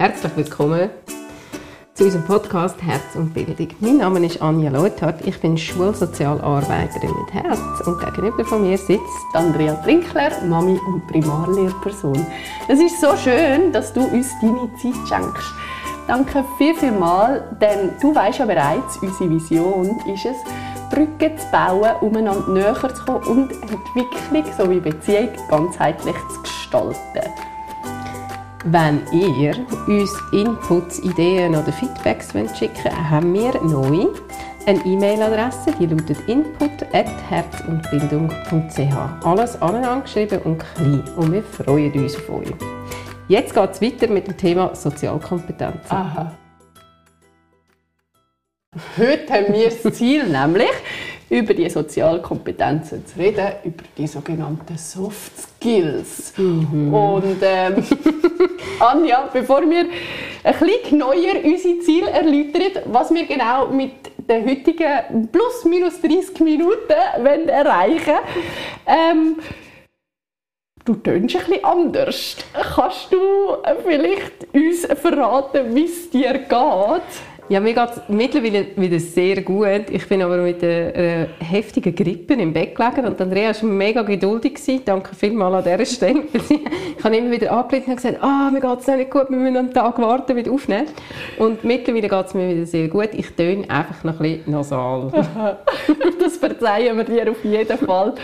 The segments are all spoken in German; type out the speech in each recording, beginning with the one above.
Herzlich willkommen zu unserem Podcast Herz und Bildung. Mein Name ist Anja Leuthardt, ich bin Schulsozialarbeiterin mit Herz und gegenüber von mir sitzt Andrea Trinkler, Mami und Primarlehrperson. Es ist so schön, dass du uns deine Zeit schenkst. Danke viel, viel mal, denn du weißt ja bereits, unsere Vision ist es, Brücken zu bauen, umeinander näher zu kommen und Entwicklung sowie Beziehung ganzheitlich zu gestalten. Wenn ihr uns Inputs, Ideen oder Feedbacks schicken wollt, haben wir neu eine E-Mail-Adresse, die lautet input.herzundbildung.ch. Alles angeschrieben und klein. Und wir freuen uns auf euch. Jetzt geht es weiter mit dem Thema Sozialkompetenz. Aha. Heute haben wir das Ziel, nämlich über die Sozialkompetenzen zu reden, über die sogenannten Soft Skills. Mhm. Und ähm, Anja, bevor wir ein bisschen neuer unsere Ziele erläutern, was wir genau mit den heutigen plus minus 30 Minuten wollen erreichen ähm, Du tönst ein bisschen anders. Kannst du vielleicht uns verraten, wie es dir geht? Ja, mir geht es mittlerweile wieder sehr gut. Ich bin aber mit einer heftigen Grippe im Bett gelegen und Andrea war mega geduldig. Gewesen. Danke vielmals an dieser Stelle. ich habe immer wieder angerufen und gesagt, ah, mir geht es nicht gut, wir müssen einen Tag warten mit aufnehmen. Und mittlerweile geht es mir wieder sehr gut. Ich töne einfach noch ein bisschen nasal. das verzeihen wir dir auf jeden Fall.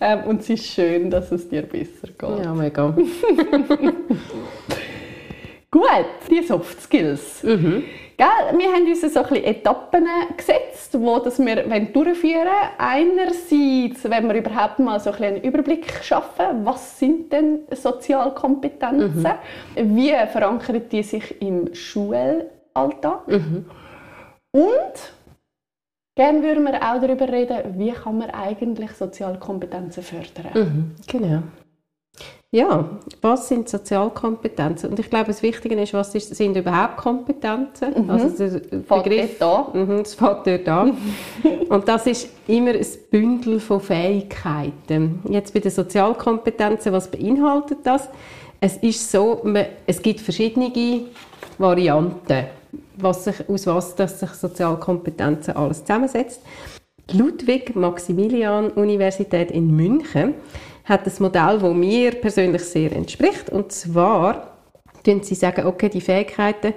Ähm, und es ist schön, dass es dir besser geht. Ja, mega. gut, die Soft Skills. Mhm. Gell? Wir haben uns so ein bisschen Etappen gesetzt, wo das wir durchführen wollen. Einerseits, wenn wir überhaupt mal so ein einen Überblick schaffen, was sind denn Sozialkompetenzen? Mhm. Wie verankern die sich im Schulalltag? Mhm. Und gerne würden wir auch darüber reden, wie kann man eigentlich Sozialkompetenzen fördern. Mhm. Genau. Ja, was sind Sozialkompetenzen? Und ich glaube, das Wichtige ist, was ist, sind überhaupt Kompetenzen? Mhm. Also der Begriff, da. Mhm, das fängt dort an. Und das ist immer ein Bündel von Fähigkeiten. Jetzt bei den Sozialkompetenzen, was beinhaltet das? Es ist so, man, es gibt verschiedene Varianten, was sich, aus was das sich Sozialkompetenzen alles zusammensetzt. Ludwig Maximilian Universität in München hat ein Modell, das mir persönlich sehr entspricht. Und zwar sagen sie sagen, okay, die Fähigkeiten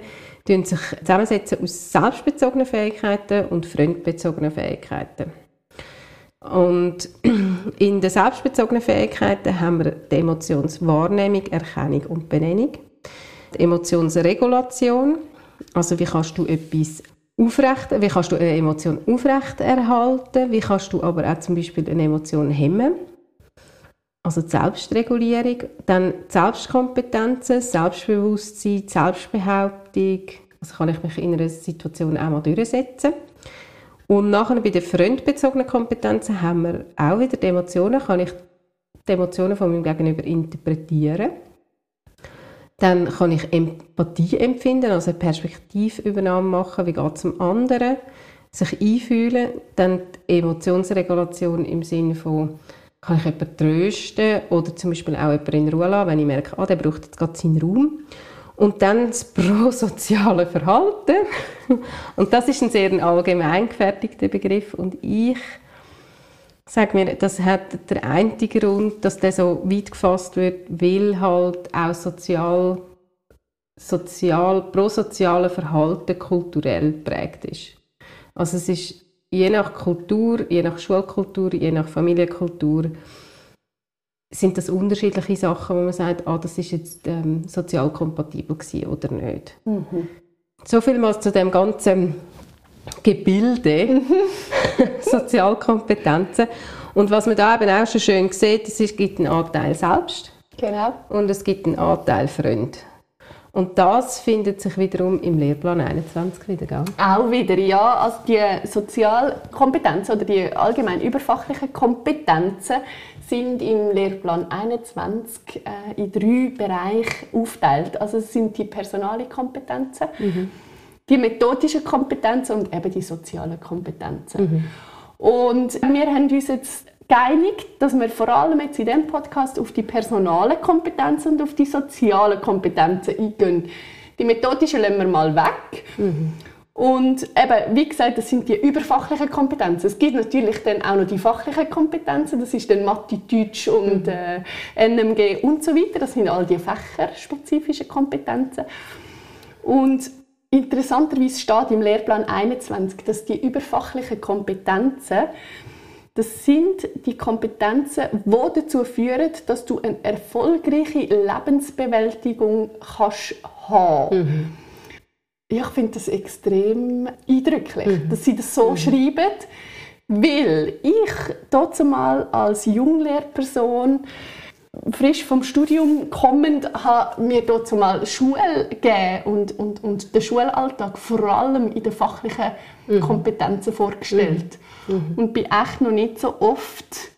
sich zusammensetzen aus selbstbezogenen Fähigkeiten und fremdbezogenen Fähigkeiten. Und in den selbstbezogenen Fähigkeiten haben wir die Emotionswahrnehmung, Erkennung und Benennung. Die Emotionsregulation, also wie kannst du etwas aufrecht, wie kannst du eine Emotion aufrecht erhalten, wie kannst du aber auch zum Beispiel eine Emotion hemmen also die Selbstregulierung, dann die Selbstkompetenzen, Selbstbewusstsein, Selbstbehauptung, also kann ich mich in einer Situation auch mal durchsetzen. Und nachher bei den fremdbezogenen Kompetenzen haben wir auch wieder die Emotionen, kann ich die Emotionen von meinem Gegenüber interpretieren. Dann kann ich Empathie empfinden, also Perspektivübernahme machen, wie geht es dem anderen, sich einfühlen. Dann die Emotionsregulation im Sinne von kann ich jemanden trösten oder zum Beispiel auch jemanden in Ruhe lassen, wenn ich merke, ah, der braucht jetzt gerade seinen Raum. Und dann das prosoziale Verhalten. Und das ist ein sehr allgemein gefertigter Begriff. Und ich sage mir, das hat der einzige Grund, dass der so weit gefasst wird, weil halt auch sozial, sozial, prosoziale Verhalten kulturell geprägt ist. Also es ist je nach Kultur, je nach Schulkultur, je nach Familienkultur sind das unterschiedliche Sachen, wo man sagt, ah, das ist jetzt ähm, sozial kompatibel oder nicht. Mhm. So viel mal zu dem ganzen Gebilde, Sozialkompetenzen. Und was man da eben auch schon schön sieht, es gibt einen Anteil selbst. Genau. Und es gibt einen Anteil Freund. Und das findet sich wiederum im Lehrplan 21 wieder, gell? Auch wieder, ja. Also die Sozialkompetenzen oder die allgemein überfachlichen Kompetenzen sind im Lehrplan 21 äh, in drei Bereiche aufgeteilt. Also es sind die personale Kompetenzen, mhm. die methodischen Kompetenzen und eben die sozialen Kompetenzen. Mhm. Und wir haben uns jetzt geeinigt, dass wir vor allem jetzt in diesem Podcast auf die personalen Kompetenzen und auf die sozialen Kompetenzen eingehen. Die methodischen lassen wir mal weg. Mhm. Und eben, wie gesagt, das sind die überfachlichen Kompetenzen. Es gibt natürlich dann auch noch die fachlichen Kompetenzen. Das ist dann Mathe, Deutsch und Mhm. äh, NMG und so weiter. Das sind all die fächerspezifischen Kompetenzen. Und interessanterweise steht im Lehrplan 21, dass die überfachlichen Kompetenzen das sind die Kompetenzen, die dazu führen, dass du eine erfolgreiche Lebensbewältigung kannst haben. Ich finde das extrem eindrücklich, dass sie das so schreiben, weil ich dazu mal als Junglehrperson frisch vom Studium kommend habe mir dazu mal Schule gegeben und, und, und den Schulalltag vor allem in den fachlichen Kompetenzen vorgestellt und bin echt noch nicht so oft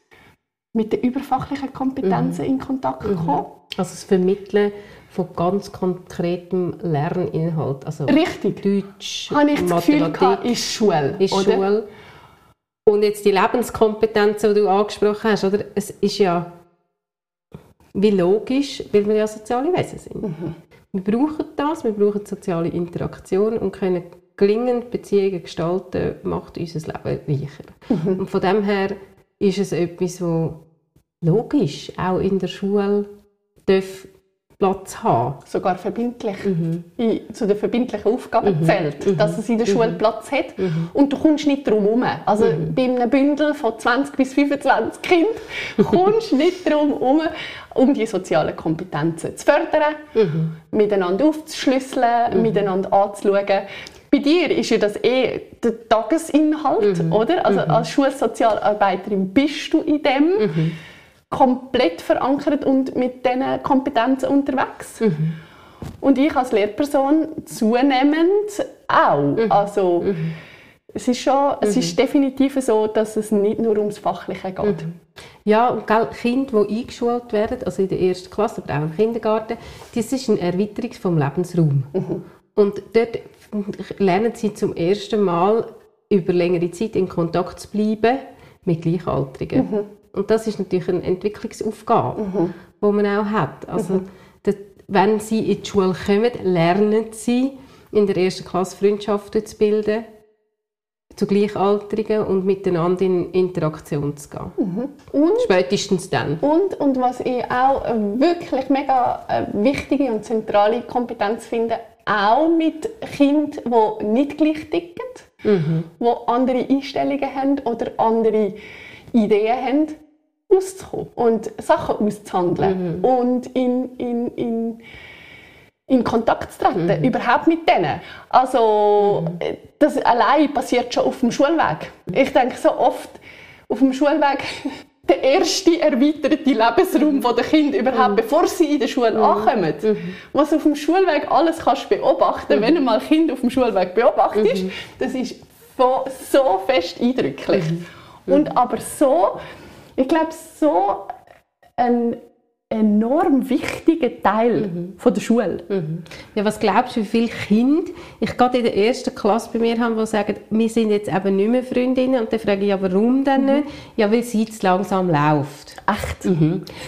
mit den überfachlichen Kompetenzen in Kontakt gekommen. Also das Vermitteln von ganz konkretem Lerninhalt. Also Richtig. Deutsch, Habe ich das Gefühl, gehabt, ist Schule. ist? Schule. Und jetzt die Lebenskompetenzen, die du angesprochen hast, oder? es ist ja wie logisch, weil wir ja soziale Wesen sind. Mhm. Wir brauchen das, wir brauchen soziale Interaktion und können gelingend Beziehungen gestalten, macht unser Leben reicher. Mhm. Und von dem her ist es etwas, wo logisch auch in der Schule darf Platz haben. sogar verbindlich Mhm. in, zu den verbindlichen Aufgaben zählt, dass es in der Schule Platz hat. Mhm. Und du kommst nicht drum herum. Also bei einem Bündel von 20 bis 25 Kindern kommst du nicht drum herum, um die sozialen Kompetenzen zu fördern, Mhm. miteinander aufzuschlüsseln, miteinander anzuschauen. Bei dir ist ja das eh der Tagesinhalt, Mhm. oder? Also als Schulsozialarbeiterin bist du in dem Mhm. komplett verankert und mit diesen Kompetenzen unterwegs. Mhm. Und ich als Lehrperson zunehmend auch. Mhm. Also, es ist, schon, es ist definitiv so, dass es nicht nur ums Fachliche geht. Ja, und gell, Kinder, die eingeschult werden, also in der ersten Klasse, aber auch im Kindergarten, das ist eine Erweiterung vom Lebensraum. Und dort lernen sie zum ersten Mal über längere Zeit in Kontakt zu bleiben mit Gleichaltrigen. Und das ist natürlich eine Entwicklungsaufgabe, die man auch hat. Also, das, wenn sie in die Schule kommen, lernen sie in der ersten Klasse Freundschaften zu bilden zu Gleichaltrigen und miteinander in Interaktion zu gehen. Und Spätestens dann. Und, und was ich auch eine wirklich mega äh, wichtige und zentrale Kompetenz finde, auch mit Kindern, die nicht gleich ticken, die andere Einstellungen haben oder andere Ideen haben, auszukommen und Sachen auszuhandeln und in, in, in, in Kontakt zu treten, überhaupt mit denen. Also äh, das allein passiert schon auf dem Schulweg. Ich denke so oft, auf dem Schulweg der erste erweiterte Lebensraum der Kinder überhaupt, bevor sie in der Schule ankommen. Was auf dem Schulweg alles kannst beobachten, wenn du mal Kind auf dem Schulweg beobachtest, das ist so, so fest eindrücklich. Und aber so, ich glaube, so ein enorm wichtiger Teil von der Schule. Ja, was glaubst du, wie viele Kinder ich gerade in der ersten Klasse bei mir habe, die sagen, wir sind jetzt eben nicht mehr Freundinnen und dann frage ich, ja, warum denn nicht? Ja, weil sie zu langsam läuft. Echt?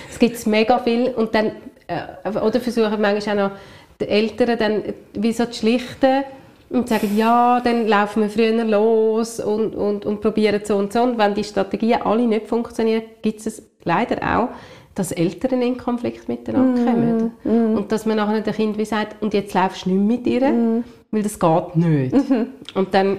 Es gibt mega viel und dann, äh, oder versuchen manchmal auch noch die Eltern dann wie so zu schlichten und sagen, ja, dann laufen wir früher los und, und, und probieren so und so. Und wenn die Strategien alle nicht funktionieren, gibt es leider auch, dass Eltern in Konflikt miteinander kommen. Und dass man nachher dem Kind wie sagt, und jetzt laufst du nicht mit ihr, weil das geht nicht. Und dann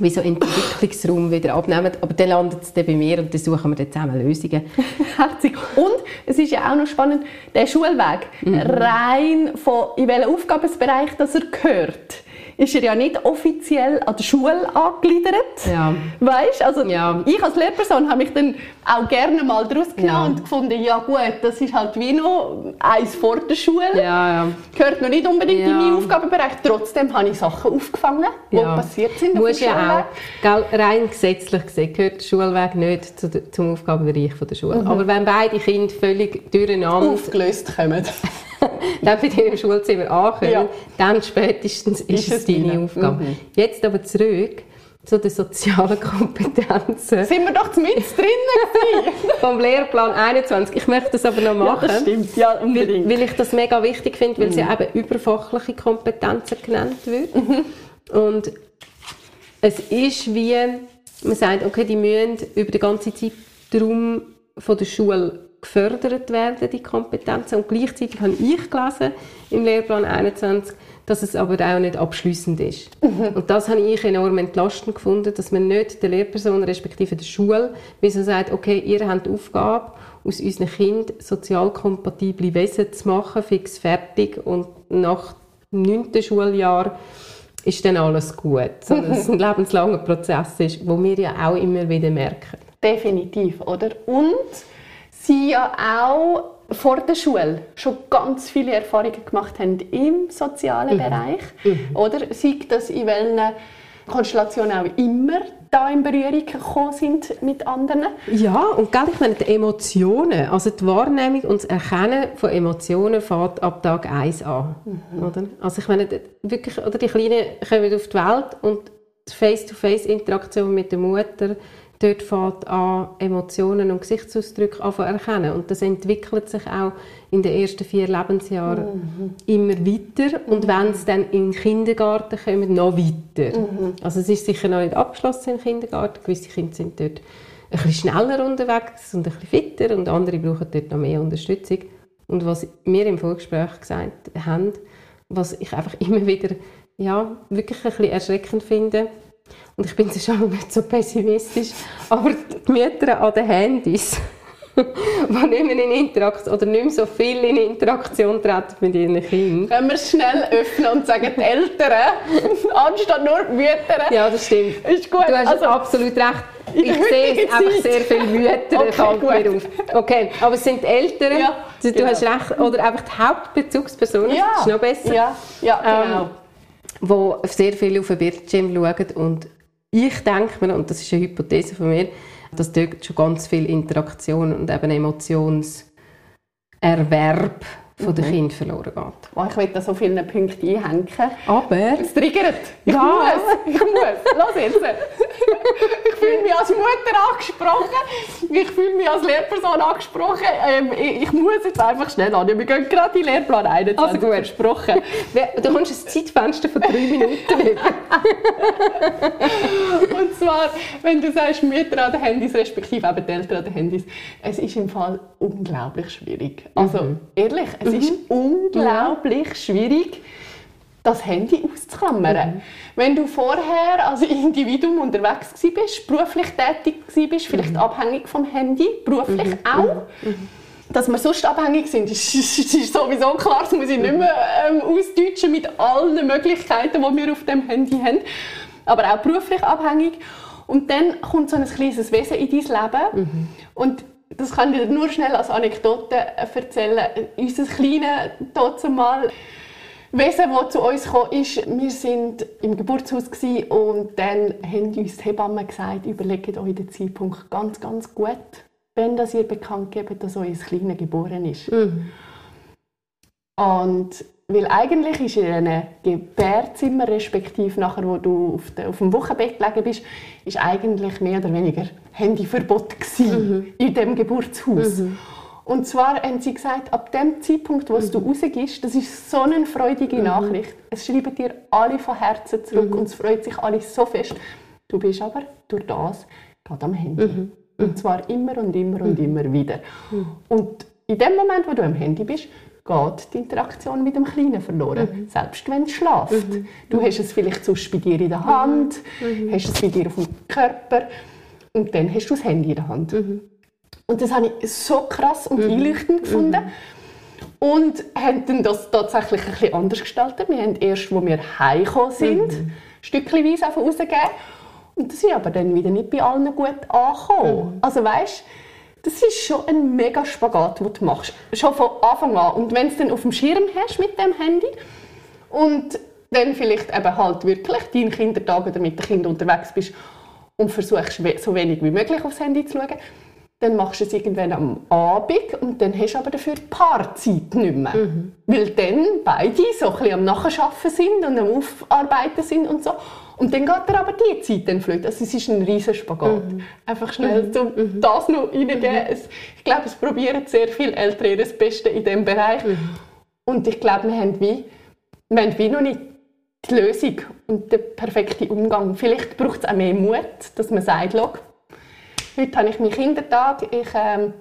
wie so Entwicklungsraum wieder abnehmen. Aber dann landet es dann bei mir und dann suchen wir dann zusammen Lösungen. Herzig. Und es ist ja auch noch spannend, der Schulweg, rein von in welchen Aufgabenbereich das er gehört, ist er ja nicht offiziell an der Schule angegliedert. Ja. Weißt? Also Ja. ich als Lehrperson habe mich dann auch gerne mal daraus genommen Ja. und gefunden, ja gut, das ist halt wie noch eins vor der Schule. Ja, ja. Gehört noch nicht unbedingt in meinen Aufgabenbereich. Trotzdem habe ich Sachen aufgefangen, die passiert sind auf Muss dem ja auch, rein gesetzlich gesehen gehört der Schulweg nicht zum Aufgabenbereich von der Schule. Mhm. Aber wenn beide Kinder völlig durcheinander Aufgelöst kommen. dann bei dir im Schulzimmer ankommen, Ja. dann spätestens ist, Ist es deine deine. Aufgabe. Mhm. Jetzt aber zurück. zu den sozialen Kompetenzen. Sind wir doch mit drinnen vom Lehrplan 21. Ich möchte das aber noch machen. Ja, das stimmt, ja, unbedingt. Weil, weil ich das mega wichtig finde, weil mhm. sie eben überfachliche Kompetenzen genannt wird. Mhm. Und es ist wie, man sagt, okay, die müssen über den ganzen Zeitraum von der Schule gefördert werden, die Kompetenzen. Und gleichzeitig habe ich gelesen im Lehrplan 21, dass es aber auch nicht abschließend ist. Mhm. Und das habe ich enorm entlastend gefunden, dass man nicht der Lehrperson respektive der Schule wie so sagt, okay, ihr habt die Aufgabe, aus unseren Kindern sozial kompatible Wesen zu machen, fix fertig und nach dem 9. Schuljahr ist dann alles gut. Sondern es ein lebenslanger Prozess ist, wo wir ja auch immer wieder merken. Definitiv, oder? Und sie ja auch vor der Schule schon ganz viele Erfahrungen gemacht haben im sozialen mhm. Bereich. Mhm. Oder sei das in welchen Konstellationen auch immer da in Berührung gekommen sind mit anderen. Ja, und gell, ich meine, die Emotionen, also die Wahrnehmung und das Erkennen von Emotionen fängt ab Tag 1 an. Mhm. Oder? Also ich meine, wirklich, oder die Kleinen kommen auf die Welt und die Face-to-Face-Interaktion mit der Mutter dort fängt an, Emotionen und Gesichtsausdrücke zu erkennen. Und das entwickelt sich auch in den ersten vier Lebensjahren mhm. immer weiter. Und mhm. wenn es dann in den Kindergarten kommt, noch weiter. Mhm. Also es ist sicher noch nicht abgeschlossen im Kindergarten. Gewisse Kinder sind dort ein bisschen schneller unterwegs und ein bisschen fitter und andere brauchen dort noch mehr Unterstützung. Und was wir im Vorgespräch gesagt haben, was ich einfach immer wieder ja, wirklich ein bisschen erschreckend finde, und ich bin schon nicht so pessimistisch, aber die Mütter an den Handys, die nicht mehr in Interaktion oder nicht mehr so viel in Interaktion treten mit ihren Kindern. Können wir es schnell öffnen und sagen, die Eltern, anstatt nur die Mütter. Ja, das stimmt. Ist gut. Du hast also, absolut recht. Ich sehe einfach sehr viele Mütter, okay, gut. Okay, aber es sind die Eltern, ja, du, genau. hast recht, oder einfach die Hauptbezugspersonen, ja. das ist noch besser. Ja, ja genau. Ähm, wo sehr viel auf den Bildschirm schauen und ich denke mir, und das ist eine Hypothese von mir, dass dort schon ganz viel Interaktion und eben Emotionserwerb von mhm. den Kindern verloren geht. Oh, ich will da so viele Punkte einhängen. Aber... Es triggert. Ich ja. muss. Ich muss. Los jetzt. Ich fühle mich als Mutter angesprochen. Ich fühle mich als Lehrperson angesprochen. Ähm, ich, muss jetzt einfach schnell an. Wir gehen gerade in Lehrplan 21. Also gut. Versprochen. Du kommst ein Zeitfenster von drei Minuten Und zwar, wenn du sagst, Mütter an den Handys, respektive eben die Eltern an den Handys, es ist im Fall unglaublich schwierig. Also, mhm. ehrlich, es mhm. ist unglaublich ja. schwierig, das Handy auszuklammern. Mhm. Wenn du vorher als Individuum unterwegs bist, beruflich tätig bist, vielleicht mhm. abhängig vom Handy, beruflich mhm. auch, mhm. dass wir sonst abhängig sind, ist, ist, ist sowieso klar, das muss ich nicht mehr ähm, ausdeutschen mit allen Möglichkeiten, die wir auf dem Handy haben, aber auch beruflich abhängig. Und dann kommt so ein kleines Wesen in dein Leben mhm. und das kann ich nur schnell als Anekdote erzählen. Unser kleines mal Wesen, das zu uns kam, ist, wir sind im Geburtshaus und dann haben uns die Hebammen gesagt, überlegt euch den Zeitpunkt ganz, ganz gut, wenn das ihr bekannt gebt, dass euer Kleines geboren ist. Mhm. Und weil eigentlich ist in einem Gebärzimmer, respektive nachher, wo du auf, de, auf dem Wochenbett gelegen bist, ist eigentlich mehr oder weniger Handyverbot mhm. in dem Geburtshaus. Mhm. Und zwar haben sie gesagt, ab dem Zeitpunkt, wo mhm. du rausgehst, das ist so eine freudige mhm. Nachricht. Es schreiben dir alle von Herzen zurück mhm. und es freut sich alle so fest. Du bist aber durch das gerade am Handy. Mhm. Und zwar immer und immer und immer wieder. Und in dem Moment, wo du am Handy bist, geht die Interaktion mit dem Kleinen verloren, mhm. selbst wenn es schläft. Mhm. Du hast es vielleicht sonst bei dir in der Hand, mhm. hast es bei dir auf dem Körper und dann hast du das Handy in der Hand. Mhm. Und das habe ich so krass und mhm. einleuchtend gefunden. Mhm. Und haben dann das tatsächlich ein bisschen anders gestaltet. Wir haben erst, als wir heimgekommen sind, mhm. stückchenweise rausgegeben. Und das ist aber dann wieder nicht bei allen gut angekommen. Also weißt, das ist schon ein mega Spagat, den du machst. Schon von Anfang an. Und wenn du es dann auf dem Schirm hast mit dem Handy und dann vielleicht eben halt wirklich deinen Kindertag oder mit den Kindern unterwegs bist und versuchst so wenig wie möglich aufs Handy zu schauen, dann machst du es irgendwann am Abend und dann hast du aber dafür Paarzeit nicht mehr. Mhm. Weil dann beide so ein bisschen am Nachschaffen sind und am Aufarbeiten sind und so. Und dann geht er aber die Zeit dann flöten. Also es ist ein riesen Spagat. Mhm. Einfach schnell um mhm. das noch reingeben. Mhm. Ich glaube, es probieren sehr viele Eltern ihr Beste in diesem Bereich. Mhm. Und ich glaube, wir haben wie, wir haben wie noch nicht die Lösung und den perfekten Umgang. Vielleicht braucht es auch mehr Mut, dass man sagt, heute habe ich meinen Kindertag, ich ähm,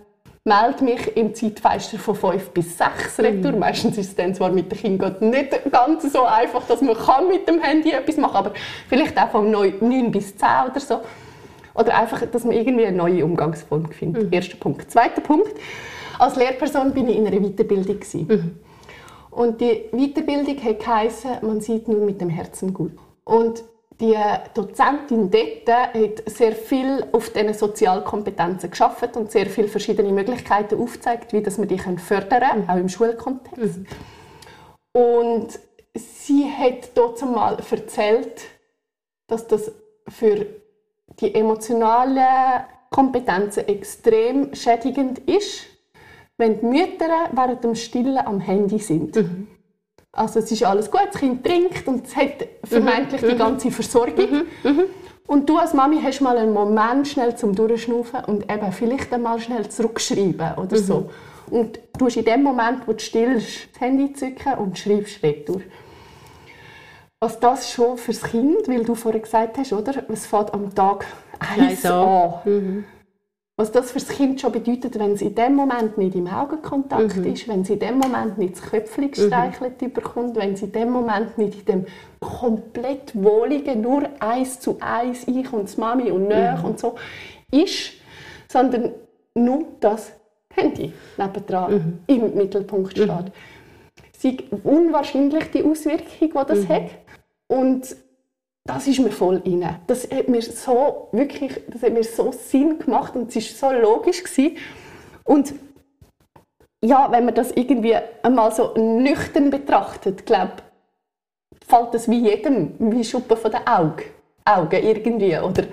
melde mich im Zeitfenster von 5 bis 6 retour. Mhm. Meistens ist es dann zwar mit den Kindern nicht ganz so einfach, dass man kann mit dem Handy etwas machen kann, aber vielleicht auch von 9 bis 10 oder so. Oder einfach, dass man irgendwie eine neue Umgangsform findet. Mhm. Erster Punkt. Zweiter Punkt. Als Lehrperson bin ich in einer Weiterbildung. Mhm. Und die Weiterbildung hat geheißen, man sieht nur mit dem Herzen gut. Und die Dozentin dort hat sehr viel auf diesen Sozialkompetenzen geschaffen und sehr viele verschiedene Möglichkeiten aufgezeigt, wie dass wir die fördern können, auch im Schulkontext. Mhm. Und sie hat dort mal erzählt, dass das für die emotionalen Kompetenzen extrem schädigend ist, wenn die Mütter während dem Stillen am Handy sind. Mhm. Also es ist alles gut, das Kind trinkt und es hat vermeintlich mhm. die ganze Versorgung. Mhm. mhm. Und du als Mami hast mal einen Moment schnell zum Durchschnaufen und eben vielleicht einmal schnell zurückschreiben oder mhm. so. Und du hast in dem Moment, wo du stillst, das Handy zücken und schreibst retour. Was das schon fürs Kind, weil du vorher gesagt hast, oder? Es fängt am Tag eins an. Mhm. Was das für das Kind schon bedeutet, wenn es in dem Moment nicht im Augenkontakt mhm. ist, wenn es in dem Moment nicht das Köpfchen gestreichelt mhm. bekommt, wenn es in dem Moment nicht in dem komplett wohligen, nur eins zu eins, ich und das Mami und Nöch mhm. und so, ist, sondern nur das Handy nebendran mhm. im Mittelpunkt steht. Mhm. Es ist unwahrscheinlich die Auswirkung, die das mhm. hat. Und das ist mir voll inne. Das hat mir so wirklich, das hat mir so Sinn gemacht und es ist so logisch gewesen. Und ja, wenn man das irgendwie einmal so nüchtern betrachtet, glaube fällt das wie jedem wie Schuppen von den Augen, Augen irgendwie, oder?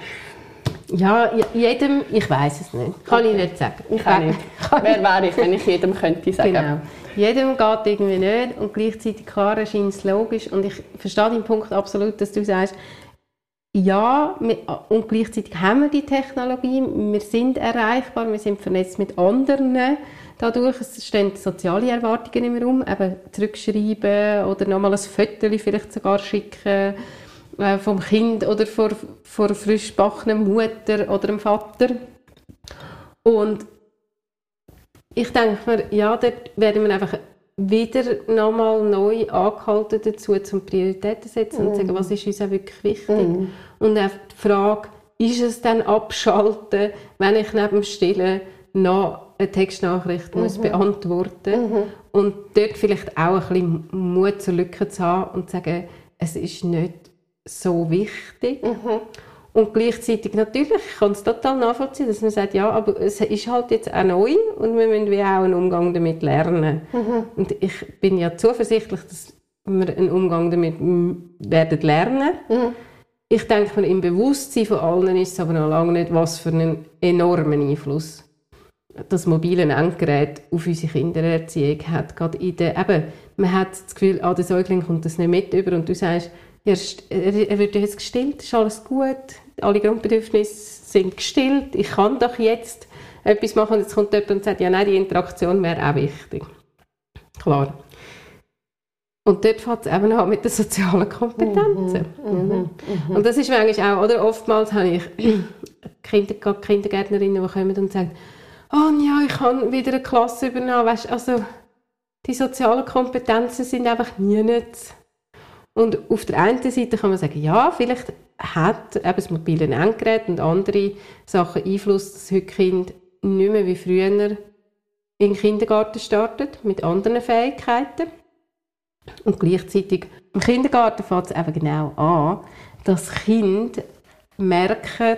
Ja, jedem, ich weiß es nicht. Kann okay. ich nicht sagen. Ich auch nicht. Wer wäre ich, wenn ich jedem könnte sagen? Genau. Jedem geht irgendwie nicht und gleichzeitig klar erscheint es logisch. Und ich verstehe den Punkt absolut, dass du sagst, ja, und gleichzeitig haben wir die Technologie, wir sind erreichbar, wir sind vernetzt mit anderen dadurch. Es stehen soziale Erwartungen im Raum, eben zurückschreiben oder nochmal ein Foto vielleicht sogar schicken äh, vom Kind oder von, von frisch Mutter oder dem Vater. Und ich denke mir, ja, dort werden wir einfach wieder nochmal neu angehalten dazu, zum Prioritäten setzen mm. und sagen, was ist uns auch wirklich wichtig. Mm. Und auch die Frage, ist es dann abschalten, wenn ich neben dem Stillen noch eine Textnachricht mhm. muss beantworten muss. Mhm. Und dort vielleicht auch ein bisschen Mut zur Lücke zu haben und zu sagen, es ist nicht so wichtig. Mhm. Und gleichzeitig natürlich, ich kann es total nachvollziehen, dass man sagt, ja, aber es ist halt jetzt auch neu und wir müssen wie auch einen Umgang damit lernen. Mhm. Und ich bin ja zuversichtlich, dass wir einen Umgang damit werden lernen. Mhm. Ich denke mir, im Bewusstsein von allen ist es aber noch lange nicht, was für einen enormen Einfluss das mobile Endgerät auf unsere Kindererziehung hat. Gerade in der, eben, man hat das Gefühl, ah, der Säugling kommt das nicht mit über und du sagst, er, er wird jetzt gestillt, ist alles gut, alle Grundbedürfnisse sind gestillt, ich kann doch jetzt etwas machen. Und jetzt kommt jemand und sagt, ja nein, die Interaktion wäre auch wichtig. Klar. Und dort fängt es eben an mit den sozialen Kompetenzen. Mhm, mhm, mhm. mhm. Und das ist manchmal auch, oder oftmals habe ich Kinder, Kindergärtnerinnen, die kommen und sagen, oh ja, ich kann wieder eine Klasse übernehmen. Weißt, also die sozialen Kompetenzen sind einfach nie nicht und auf der einen Seite kann man sagen, ja, vielleicht hat eben das mobile Endgerät und andere Sachen Einfluss, dass heute Kind nicht mehr wie früher in den Kindergarten startet, mit anderen Fähigkeiten. Und gleichzeitig im Kindergarten fängt es eben genau an, dass Kinder merken,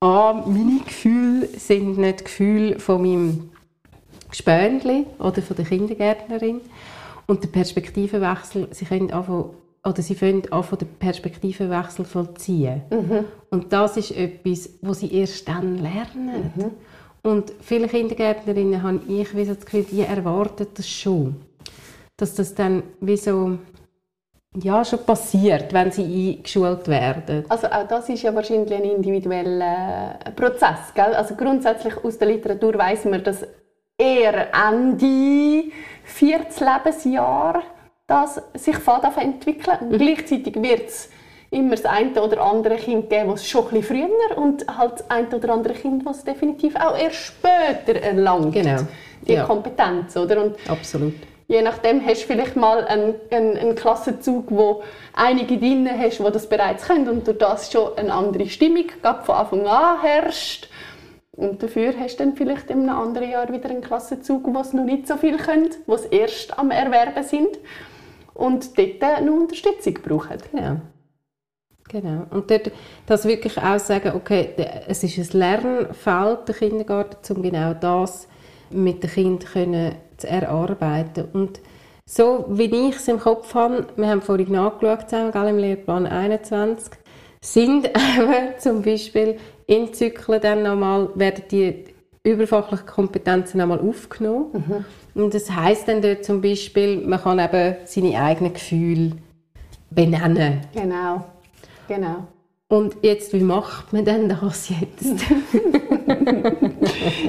ah, meine Gefühle sind nicht Gefühle von meinem Gespönli oder von der Kindergärtnerin, und der Perspektivenwechsel, sie können anfangen, oder sie fangen an, den Perspektivenwechsel vollziehen. Mhm. Und das ist etwas, was sie erst dann lernen. Mhm. Und viele Kindergärtnerinnen haben ich wie so das Gefühl, die erwarten das schon. Dass das dann wie so ja, schon passiert, wenn sie eingeschult werden. Also auch das ist ja wahrscheinlich ein individueller Prozess. Gell? Also grundsätzlich aus der Literatur weiß man, dass eher Ende viertes Lebensjahr das sich Faden entwickeln. Mhm. Gleichzeitig wird es immer das eine oder andere Kind geben, das schon ein bisschen früher und halt das eine oder andere Kind, das definitiv auch erst später erlangt. Genau. Die ja. Kompetenz, oder? Und Absolut. Je nachdem hast du vielleicht mal einen, einen, einen Klassenzug, wo einige drin hast, die das bereits können und durch das schon eine andere Stimmung von Anfang an herrscht. Und dafür hast du dann vielleicht in einem anderen Jahr wieder einen Klassenzug, wo es noch nicht so viel können, wo es erst am Erwerben sind und dort eine Unterstützung brauchen. Genau. Genau. Und dort das wirklich auch sagen, okay, es ist ein Lernfeld, der Kindergarten, um genau das mit den Kindern zu erarbeiten. Und so wie ich es im Kopf habe, wir haben vorhin nachgeschaut zusammen, im Lehrplan 21, sind eben zum Beispiel in Zyklen dann nochmal, werden die überfachlichen Kompetenzen nochmal aufgenommen. Mhm. Und das heißt dann dort zum Beispiel, man kann eben seine eigenen Gefühle benennen. Genau, genau. Und jetzt, wie macht man denn das jetzt?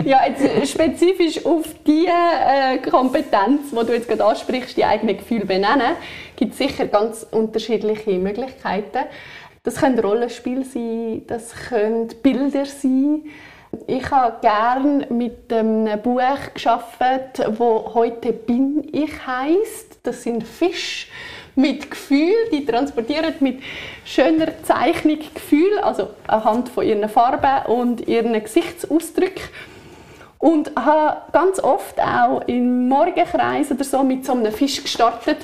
ja, jetzt spezifisch auf die äh, Kompetenz, die du jetzt gerade ansprichst, die eigenen Gefühle benennen, gibt es sicher ganz unterschiedliche Möglichkeiten. Das können Rollenspiele sein, das können Bilder sein. Ich habe gerne mit einem Buch geschafft, wo heute bin ich heißt. Das sind Fische mit Gefühl, die transportieren mit schöner Zeichnung Gefühl, also anhand von ihren Farben und ihren Gesichtsausdrücken. Und habe ganz oft auch im Morgenkreis oder so mit so einem Fisch gestartet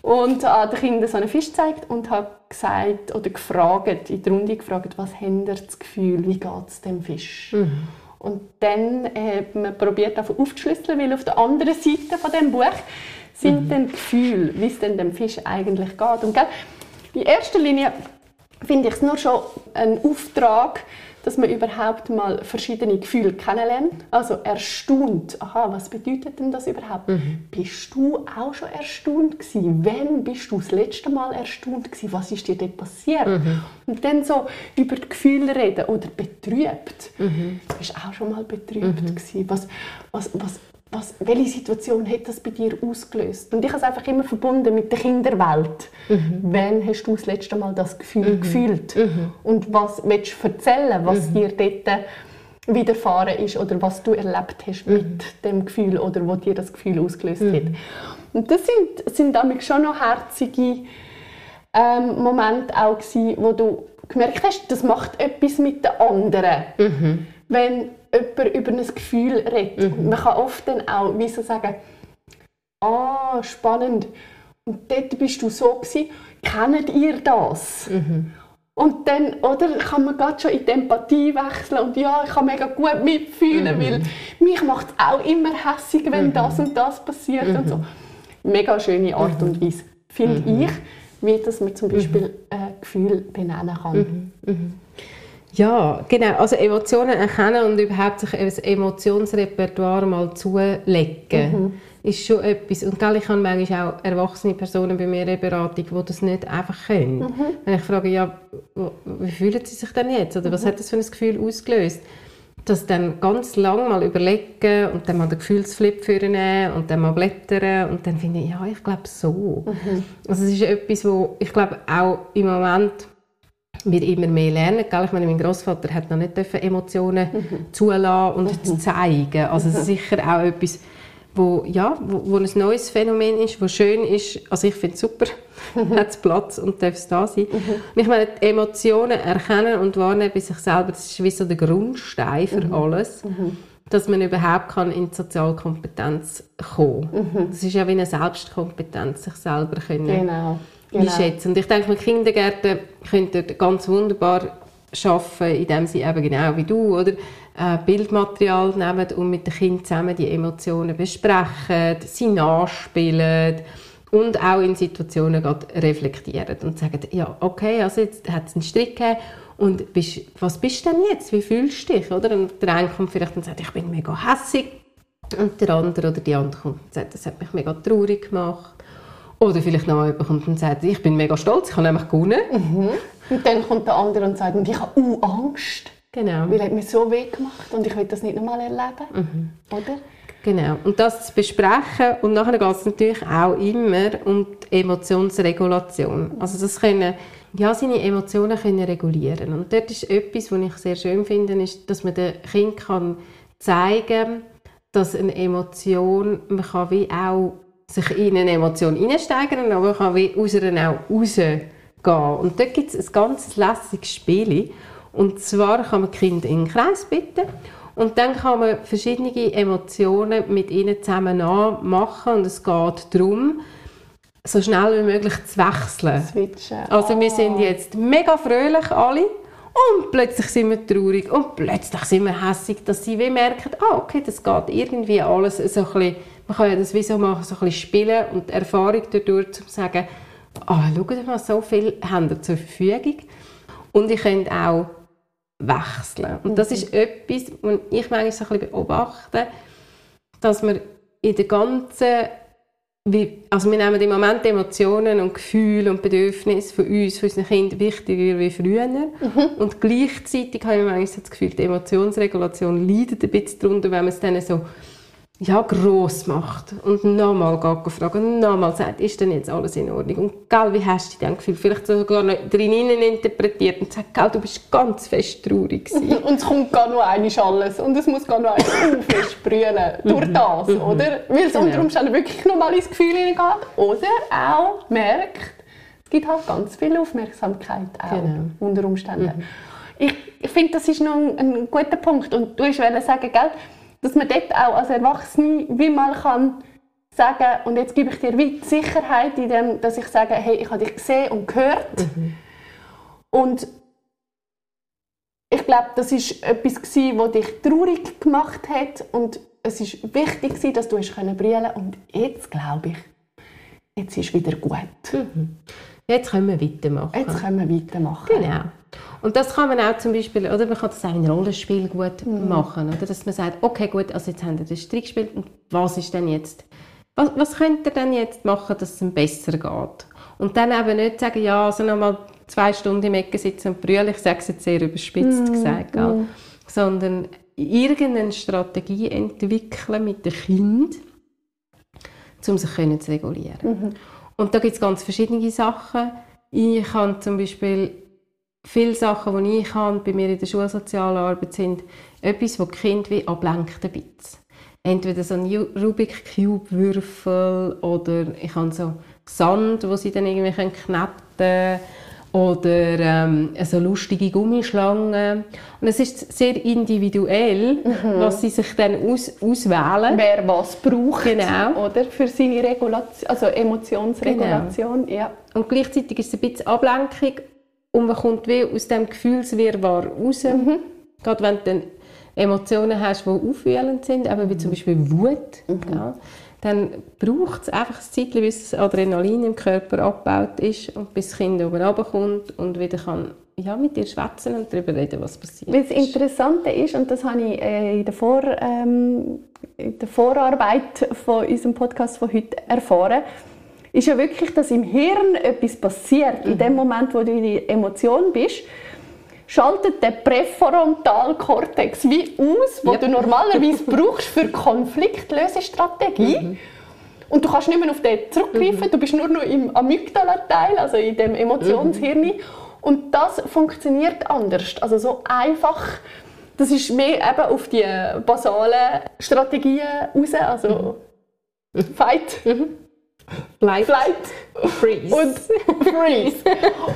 und habe den Kindern so einen Fisch gezeigt und habe gesagt oder gefragt, in der Runde gefragt, was haben das Gefühl, wie geht es dem Fisch? Mhm. Und dann hat man probiert, aufzuschlüsseln, weil auf der anderen Seite von dem Buch sind mhm. denn Gefühle, wie es denn dem Fisch eigentlich geht. Und gell, in erster Linie finde ich es nur schon ein Auftrag, dass man überhaupt mal verschiedene Gefühle kennenlernt. Also erstaunt. Aha, was bedeutet denn das überhaupt? Mhm. Bist du auch schon erstaunt gewesen? Wann bist du das letzte Mal erstaunt gewesen? Was ist dir dort passiert? Mhm. Und dann so über die Gefühle reden oder betrübt. Mhm. Bist du auch schon mal betrübt mhm. gewesen? Was, was, was, was, welche Situation hat das bei dir ausgelöst? Und ich habe es einfach immer verbunden mit der Kinderwelt. Mhm. Wann hast du das letzte Mal das Gefühl mhm. gefühlt? Mhm. Und was willst du erzählen, was mhm. dir dort widerfahren ist oder was du erlebt hast mit mhm. dem Gefühl oder wo dir das Gefühl ausgelöst hat? Mhm. Und das sind, sind damit schon noch herzige ähm, Momente auch gewesen, wo du gemerkt hast, das macht etwas mit den anderen. Wenn jemand über ein Gefühl redet. Mhm. Man kann oft dann auch wie so sagen, ah, spannend. Und dort bist du so gewesen. Kennt ihr das? Mhm. Und dann oder, kann man gerade schon in die Empathie wechseln und ja, ich kann mega gut mitfühlen, mhm. weil mich macht es auch immer hässig, wenn mhm. das und das passiert und so. Mhm. Mega schöne Art und mhm. Weise, finde ich, wie dass man zum Beispiel ein Gefühl benennen kann. Ja, genau. Also Emotionen erkennen und überhaupt sich ein Emotionsrepertoire mal zulegen, mhm. ist schon etwas. Und gell, ich habe manchmal auch erwachsene Personen bei mir in der Beratung, die das nicht einfach können. Mhm. Wenn ich frage, ja, wie fühlen sie sich denn jetzt? Oder was mhm. hat das für ein Gefühl ausgelöst? Das dann ganz lang mal überlegen und dann mal den Gefühlsflip führen und dann mal blättern und dann finde ich, ja, ich glaube so. Mhm. Also es ist etwas, wo ich glaube auch im Moment wir immer mehr lernen. Gell? Ich meine, mein Großvater hat noch nicht Emotionen mhm. zulassen und mhm. zeigen. Also mhm. sicher auch etwas, wo, ja, wo, wo, ein neues Phänomen ist, wo schön ist. Also ich finde es super, mhm. hat Platz und darf es da sein. Mhm. Ich meine, die Emotionen erkennen und wahrnehmen bei sich selber, das ist wie so der Grundstein für mhm. alles, mhm. dass man überhaupt kann in die Sozialkompetenz kommen kann. Das ist ja wie eine Selbstkompetenz, sich selber können genau genau. einschätzen. Und ich denke, mit Kindergärten könnt ihr ganz wunderbar arbeiten, indem sie eben genau wie du oder äh, Bildmaterial nehmen und mit den Kindern zusammen die Emotionen besprechen, sie nachspielen und auch in Situationen reflektieren und sagen, ja, okay, also jetzt hat es einen Strick gegeben und bist, was bist du denn jetzt? Wie fühlst du dich? Oder? Und der eine kommt vielleicht und sagt, ich bin mega hässig und der andere oder die andere kommt und sagt, das hat mich mega traurig gemacht Oder vielleicht noch jemand kommt und sagt, ich bin mega stolz, ich habe nämlich gewonnen. Mhm. Und dann kommt der andere und sagt, und ich habe uh, Angst. Genau. Weil er hat mir so weh gemacht und ich will das nicht nochmal erleben. Mhm. Oder? Genau. Und das zu besprechen. Und nachher geht es natürlich auch immer um die Emotionsregulation. Also das können, ja, seine Emotionen können regulieren. Und dort ist etwas, was ich sehr schön finde, ist, dass man dem Kind kann zeigen dass eine Emotion, man kann wie auch sich in eine Emotion hineinsteigern, aber man kann wie aus ihr auch rausgehen. Und dort gibt es ein ganz lässiges Spiel. Und zwar kann man Kinder in den Kreis bitten und dann kann man verschiedene Emotionen mit ihnen zusammen machen und es geht darum, so schnell wie möglich zu wechseln. Switchen. Also wir sind jetzt mega fröhlich alle und plötzlich sind wir traurig und plötzlich sind wir hässig, dass sie wie merken, ah okay, das geht irgendwie alles so ein bisschen, man kann ja das wie so machen, so ein bisschen spielen und Erfahrung dadurch, zu sagen, ah, schaut mal, so viel haben wir zur Verfügung und ich könnt auch wechseln. Und das ist etwas, was ich manchmal so ein bisschen beobachte, dass wir in der ganzen also wir nehmen im Moment Emotionen und Gefühle und Bedürfnisse von uns, von unseren Kindern wichtiger wie früher. Und gleichzeitig habe ich manchmal das Gefühl, die Emotionsregulation leidet ein bisschen darunter, wenn man es dann so ja, gross macht und nochmal fragen und nochmal sagt, ist denn jetzt alles in Ordnung? Und gell, wie hast du dich denn gefühlt? Vielleicht sogar noch drin interpretiert und sagt, gell, du bist ganz fest traurig gewesen. Und es kommt gar nur einmal alles. Und es muss gar nur einmal so fest sprühen. Durch das, oder? Weil es unter Genau. Umständen wirklich nochmal ins Gefühl hineingeht. Oder auch merkt, es gibt halt ganz viel Aufmerksamkeit auch. Genau. Unter Umständen. Ich, ich finde, das ist noch ein, ein guter Punkt. Und du wolltest sagen, gell, dass man dort auch als Erwachsene wie mal kann sagen, und jetzt gebe ich dir wie die Sicherheit in dem, dass ich sage, hey, ich habe dich gesehen und gehört. Und ich glaube, das ist etwas gsi, was dich traurig gemacht hat und es ist wichtig gsi, dass du hast können brüllen und jetzt glaube ich, jetzt ist wieder gut. Jetzt können wir weitermachen. Jetzt können wir weitermachen. Genau. Und das kann man auch zum Beispiel, oder man kann das auch in Rollenspiel gut machen, oder? dass man sagt, okay gut, also jetzt haben wir den Streit gespielt und was ist denn jetzt, was, was könnt ihr denn jetzt machen, dass es ihm besser geht? Und dann eben nicht sagen, ja, also nochmal zwei Stunden im Ecke sitzen und brüllen, ich sage es jetzt sehr überspitzt gesagt, gell? sondern irgendeine Strategie entwickeln mit dem Kind, um sich können zu regulieren. Und da gibt es ganz verschiedene Sachen. Ich habe zum Beispiel viele Sachen, die ich habe, bei mir in der Schulsozialarbeit sind etwas, wo die Kinder wie ablenkt ein bisschen. Entweder so ein Ju- Rubik-Cube-Würfel oder ich habe so Sand, wo sie dann irgendwie können kneten oder ähm, so lustige Gummischlangen. Und es ist sehr individuell, was sie sich dann aus auswählen. Wer was braucht, Genau. oder? Für seine Regulation, also Emotionsregulation. Ja. Und gleichzeitig ist es ein bisschen Ablenkung und man kommt wie aus dem Gefühlswirrwarr raus. Gerade wenn du dann Emotionen hast, die aufwühlend sind, eben wie zum Beispiel Wut, gell, dann braucht es einfach ein Zeit, bis das Adrenalin im Körper abgebaut ist und bis das Kind oben runterkommt und wieder kann ja, mit dir schwätzen und darüber reden, was passiert Weil das. Interessante ist, und das habe ich äh, in der, Vor, ähm, in der Vorarbeit von unserem Podcast von heute erfahren, ist ja wirklich, dass im Hirn etwas passiert. In dem Moment, wo du in die Emotion bist, schaltet der Präfrontalkortex wie aus, wo Yep. du normalerweise brauchst für Konfliktlösestrategie. Und du kannst nicht mehr auf den zurückgreifen, du bist nur noch im Amygdala-Teil, also in dem Emotionshirn. Und das funktioniert anders. Also so einfach, das ist mehr eben auf die basalen Strategien raus, also Fight, Flight, Flight Freeze. und Freeze.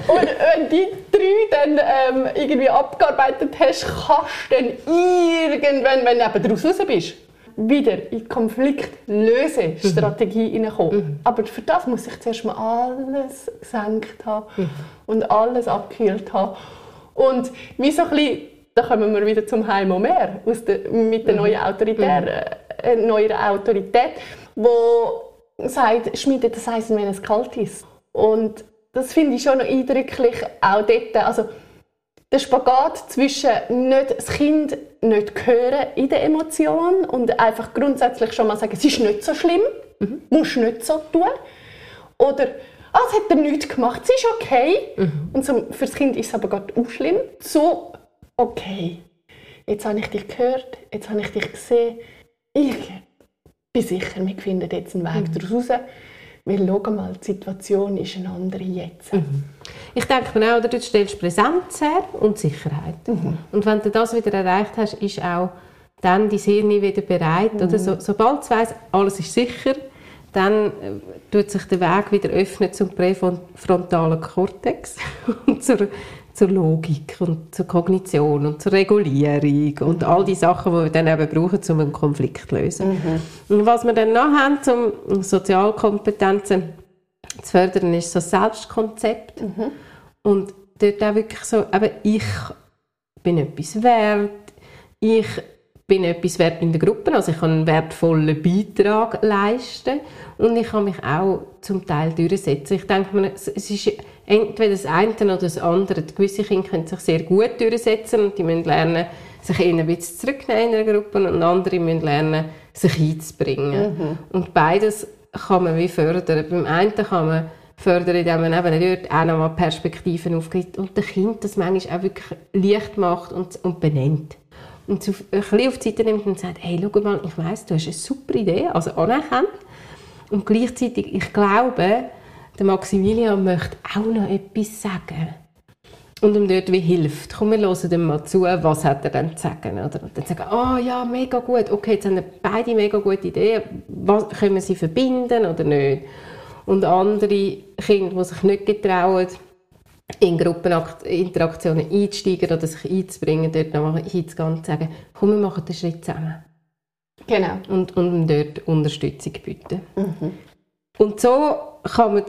und wenn die drei dann ähm, irgendwie abgearbeitet hast, kannst du dann irgendwann, wenn du eben daraus raus bist, wieder in die Konfliktlösestrategie hineinkommen. Aber für das muss ich zuerst mal alles gesenkt haben und alles abgekühlt haben. Und wie so ein bisschen, da kommen wir wieder zum Heim mehr aus der, mit der neuen Autorität, äh, neuer Autorität, wo sagt, schmiedet das Eisen, wenn es kalt ist. Und das finde ich schon noch eindrücklich, auch dort, also der Spagat zwischen nicht, das Kind nicht hören in der Emotion und einfach grundsätzlich schon mal sagen, es ist nicht so schlimm, musst nicht so tun. Oder ah, es hat er nichts gemacht, es ist okay. Und so, für das Kind ist es aber gerade auch schlimm. So, okay, jetzt habe ich dich gehört, jetzt habe ich dich gesehen. Ich bin sicher, wir finden jetzt einen Weg daraus raus. Weil schau mal, die Situation ist eine andere jetzt. Ich denke mir auch, oder, du stellst Präsenz her und Sicherheit. Und wenn du das wieder erreicht hast, ist auch dann dein Hirn wieder bereit. Oder? So, sobald es weiss, alles ist sicher, dann äh, tut sich der Weg wieder öffnen zum präfrontalen Kortex und zur, zur Logik und zur Kognition und zur Regulierung und all die Sachen, die wir dann eben brauchen, um einen Konflikt zu lösen. Und was wir dann noch haben, um Sozialkompetenzen zu fördern, ist so Selbstkonzept. Und dort auch wirklich so, eben, ich bin etwas wert, ich bin etwas wert in der Gruppe, also ich kann einen wertvollen Beitrag leisten und ich kann mich auch zum Teil durchsetzen. Ich denke mir, es ist entweder das eine oder das andere. Gewisse Kinder können sich sehr gut durchsetzen und die müssen lernen, sich eher ein bisschen zurücknehmen in einer Gruppe und andere müssen lernen, sich einzubringen. Und beides kann man wie fördern. Beim einen kann man fördern, indem man eben dort auch nochmal Perspektiven aufgibt und dem Kind das manchmal auch wirklich leicht macht und, und benennt. Und so ein bisschen auf die Seite nimmt und sagt, hey, schau mal, ich weiss, du hast eine super Idee, also anerkennt. Und gleichzeitig, ich glaube, der Maximilian möchte auch noch etwas sagen. Und ihm dort wie hilft. Komm, wir hören ihm mal zu, was hat er dann zu sagen. Oder? Und dann sagen, ah ja, mega gut, okay, jetzt haben beide mega gute Ideen, was, können wir sie verbinden oder nicht? Und andere Kinder, die sich nicht getrauen, in Gruppeninteraktionen einzusteigen oder sich einzubringen, dort noch hinzugehen und sagen, komm, wir machen den Schritt zusammen. Genau. Und, und dort Unterstützung bieten. Und so kann man